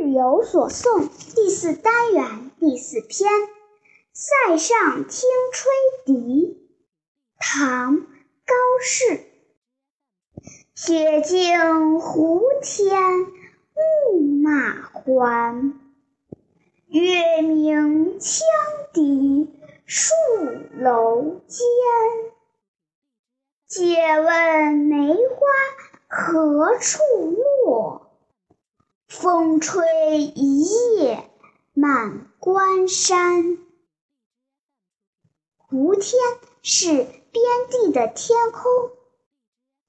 日有所诵第四单元第四篇《塞上听吹笛》唐·高适。雪净湖天牧马还，月明羌笛戍楼间。借问梅花何处落？风吹一夜满关山。无天是边地的天空，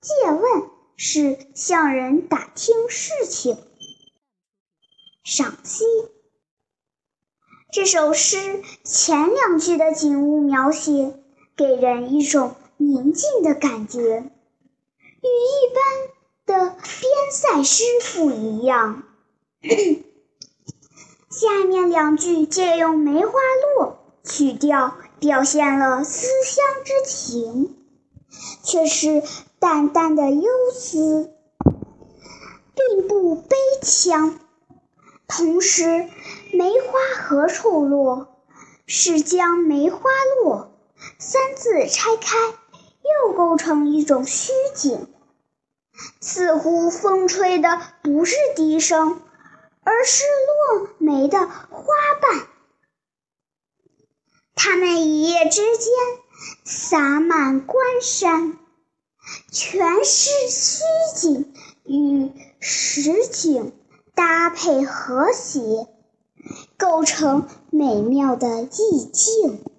借问是向人打听事情。赏析这首诗前两句的景物描写，给人一种宁静的感觉，与一般的边塞诗不一样。下面两句借用梅花落曲调，表现了思乡之情，却是淡淡的忧思，并不悲怆。同时，“梅花何处落”是将“梅花落”三字拆开，又构成一种虚景，似乎风吹的不是笛声。而是落梅的花瓣，它们一夜之间洒满关山，全是虚景与实景搭配和谐，构成美妙的意境。